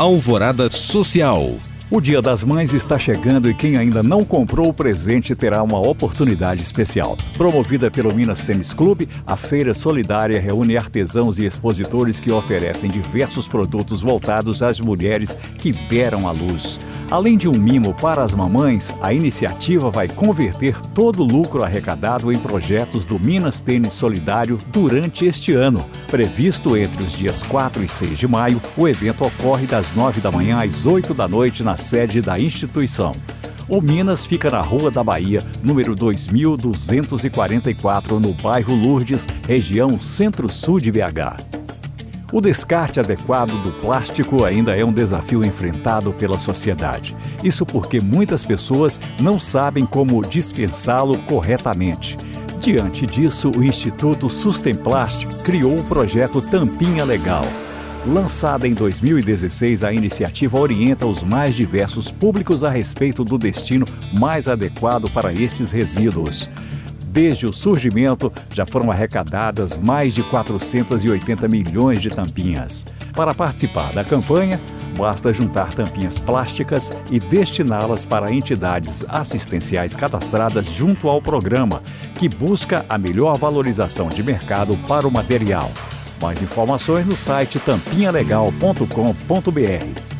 Alvorada Social. O Dia das Mães está chegando e quem ainda não comprou o presente terá uma oportunidade especial. Promovida pelo Minas Tênis Clube, a feira solidária reúne artesãos e expositores que oferecem diversos produtos voltados às mulheres que deram à luz. Além de um mimo para as mamães, a iniciativa vai converter todo o lucro arrecadado em projetos do Minas Tênis Solidário durante este ano. Previsto entre os dias 4 e 6 de maio, o evento ocorre das 9 da manhã às 8 da noite na sede da instituição. O Minas fica na Rua da Bahia, número 2244, no bairro Lourdes, região centro-sul de BH. O descarte adequado do plástico ainda é um desafio enfrentado pela sociedade. Isso porque muitas pessoas não sabem como dispensá-lo corretamente. Diante disso, o Instituto Sustem Plástico criou o projeto Tampinha Legal. Lançada em 2016, a iniciativa orienta os mais diversos públicos a respeito do destino mais adequado para estes resíduos. Desde o surgimento, já foram arrecadadas mais de 480 milhões de tampinhas. Para participar da campanha, basta juntar tampinhas plásticas e destiná-las para entidades assistenciais cadastradas junto ao programa, que busca a melhor valorização de mercado para o material. Mais informações no site tampinhalegal.com.br.